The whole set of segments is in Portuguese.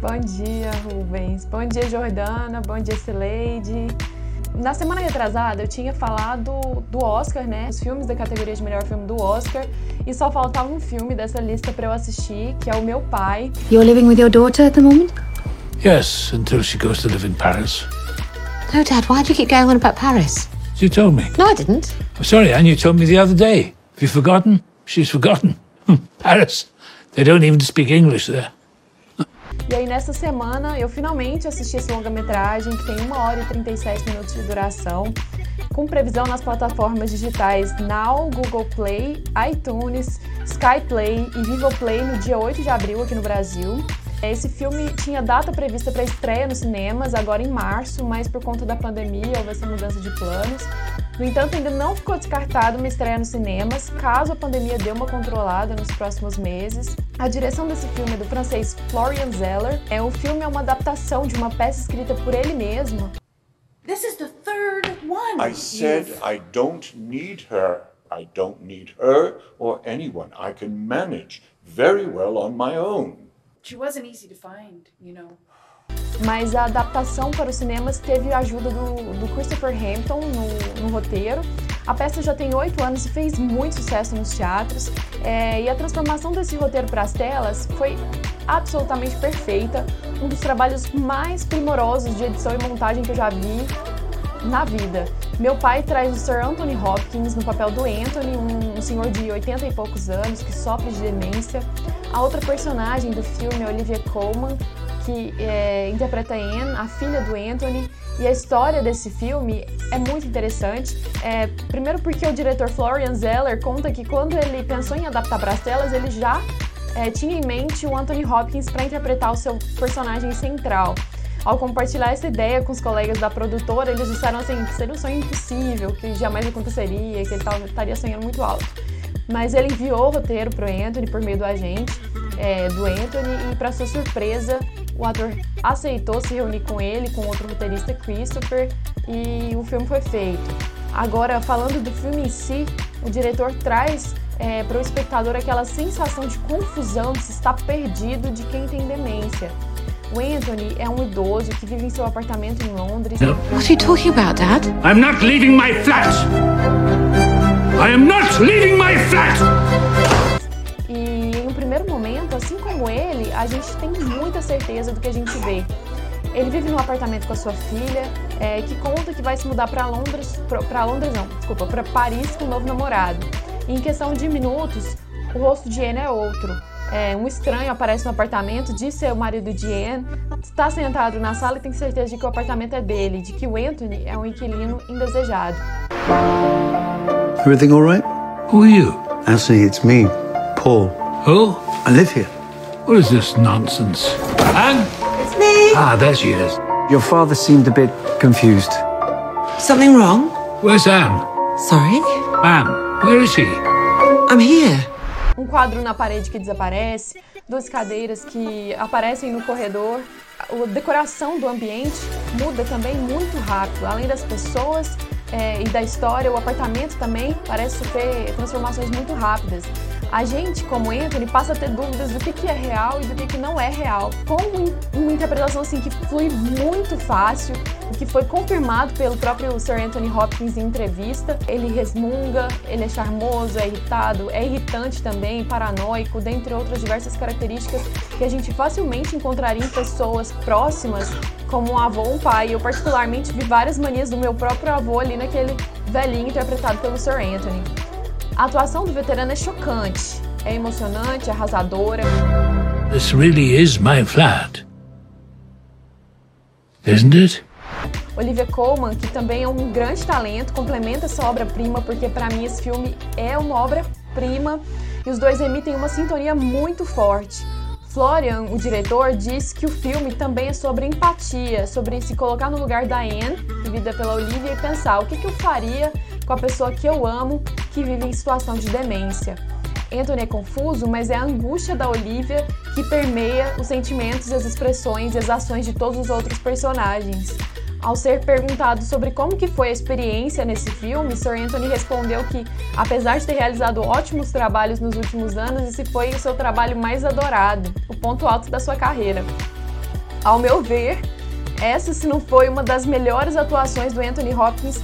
Bom dia, Rubens. Bom dia, Jordana. Bom dia, Cileide. Na semana retrasada eu tinha falado do Oscar, né? Os filmes da categoria de melhor filme do Oscar. E só faltava um filme dessa lista para eu assistir, que é O Meu Pai. You're living with your daughter at the moment? Yes, until she goes to live in Paris. No, Dad, why do you keep going on about Paris? You told me. No, I didn't. I'm sorry, Anne, you told me the other day. Have you forgotten? She's forgotten. Paris. They don't even speak English there. E aí, nessa semana, eu finalmente assisti esse longa-metragem, que tem 1 hora e 37 minutos de duração, com previsão nas plataformas digitais Now, Google Play, iTunes, Sky Play e Vivo Play no dia 8 de abril aqui no Brasil. Esse filme tinha data prevista para estreia nos cinemas agora em março, mas por conta da pandemia houve essa mudança de planos. No entanto, ainda não ficou descartado uma estreia nos cinemas, caso a pandemia dê uma controlada nos próximos meses. A direção desse filme é do francês Florian Zeller. É, o filme é uma adaptação de uma peça escrita por ele mesmo. This is the third one. I said I don't need her. I don't need her or anyone. I can manage very well on my own. She wasn't easy to find, you know. Mas a adaptação para os cinemas teve a ajuda do, do Christopher Hampton no, no, roteiro. A peça já tem oito anos e fez muito sucesso nos teatros, é, e a transformação desse roteiro para as telas foi absolutamente perfeita, um dos trabalhos mais primorosos de edição e montagem que eu já vi na vida. Meu pai traz o Sir Anthony Hopkins no papel do Anthony, um, senhor de 80 e poucos anos que sofre de demência. A outra personagem do filme Olivia Colman, que é, interpreta Anne, a filha do Anthony. E a história desse filme é muito interessante. É, primeiro porque o diretor Florian Zeller conta que quando ele pensou em adaptar para as telas, ele já é, tinha em mente o Anthony Hopkins para interpretar o seu personagem central. Ao compartilhar essa ideia com os colegas da produtora, eles disseram assim que seria um sonho impossível, que jamais aconteceria, que ele estaria sonhando muito alto. Mas ele enviou o roteiro para o Anthony por meio do agente é, do Anthony e, para sua surpresa, o ator aceitou se reunir com ele, com outro roteirista, Christopher, e o filme foi feito. Agora, falando do filme em si, o diretor traz é, para o espectador aquela sensação de confusão, de se estar perdido de quem tem demência. O Anthony é um idoso que vive em seu apartamento em Londres. What are you talking about, Dad? I'm not leaving my flat! I am not leaving my flat! Assim como ele, a gente tem muita certeza do que a gente vê. Ele vive num apartamento com a sua filha, é, que conta que vai se mudar para Londres, para Londres não, desculpa, para Paris com um novo namorado. E em questão de minutos, o rosto de Anne é outro. É, um estranho aparece no apartamento, diz ser o marido de Anne, está sentado na sala e tem certeza de que o apartamento é dele, de que o Anthony é um inquilino indesejado. Everything all right? Who are you? Actually, it's me, Paul. Who? I live here. What is this nonsense? Anne? It's me. Ah, there she is. Your father seemed a bit confused. Something wrong? Where's Anne? Sorry? Anne, where is she? I'm here. Um quadro na parede que desaparece, duas cadeiras que aparecem no corredor. A decoração do ambiente muda também muito rápido. Além das pessoas é, e da história, o apartamento também parece ter transformações muito rápidas. A gente, como Anthony, passa a ter dúvidas do que, que é real e do que, que não é real. Com uma interpretação assim que flui muito fácil, o que foi confirmado pelo próprio Sir Anthony Hopkins em entrevista. Ele resmunga, ele é charmoso, é irritado, é irritante também, paranoico, dentre outras diversas características que a gente facilmente encontraria em pessoas próximas, como um avô ou um pai. Eu particularmente vi várias manias do meu próprio avô ali naquele velhinho interpretado pelo Sir Anthony. A atuação do veterano é chocante, é emocionante, é arrasadora. This really is my flat. Isn't it? Olivia Colman, que também é um grande talento, complementa essa obra-prima, porque para mim esse filme é uma obra-prima e os dois emitem uma sintonia muito forte. Florian, o diretor, diz que o filme também é sobre empatia, sobre se colocar no lugar da Anne, vivida pela Olivia, e pensar o que, que eu faria com a pessoa que eu amo, que vive em situação de demência. Anthony é confuso, mas é a angústia da Olivia que permeia os sentimentos, as expressões e as ações de todos os outros personagens. Ao ser perguntado sobre como que foi a experiência nesse filme, Sir Anthony respondeu que, apesar de ter realizado ótimos trabalhos nos últimos anos, esse foi o seu trabalho mais adorado, o ponto alto da sua carreira. Ao meu ver, essa, se não foi uma das melhores atuações do Anthony Hopkins,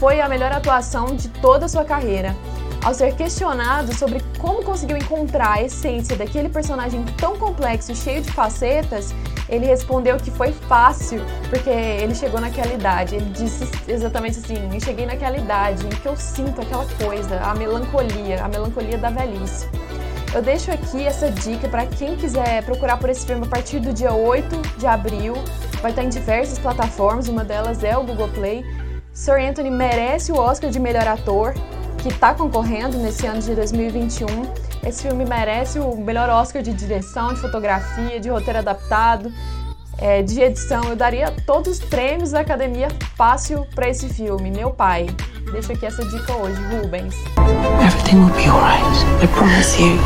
foi a melhor atuação de toda a sua carreira. Ao ser questionado sobre como conseguiu encontrar a essência daquele personagem tão complexo cheio de facetas, ele respondeu que foi fácil, porque ele chegou naquela idade. Ele disse exatamente assim: eu cheguei naquela idade em que eu sinto aquela coisa, a melancolia, a melancolia da velhice. Eu deixo aqui essa dica para quem quiser procurar por esse filme a partir do dia 8 de abril. Vai estar em diversas plataformas, uma delas é o Google Play. Sir Anthony merece o Oscar de melhor ator que está concorrendo nesse ano de 2021. Esse filme merece o melhor Oscar de direção, de fotografia, de roteiro adaptado, é, de edição. Eu daria todos os prêmios da academia fácil para esse filme. Meu pai. Deixa aqui essa dica hoje, Rubens. Everything will be alright. I promise you.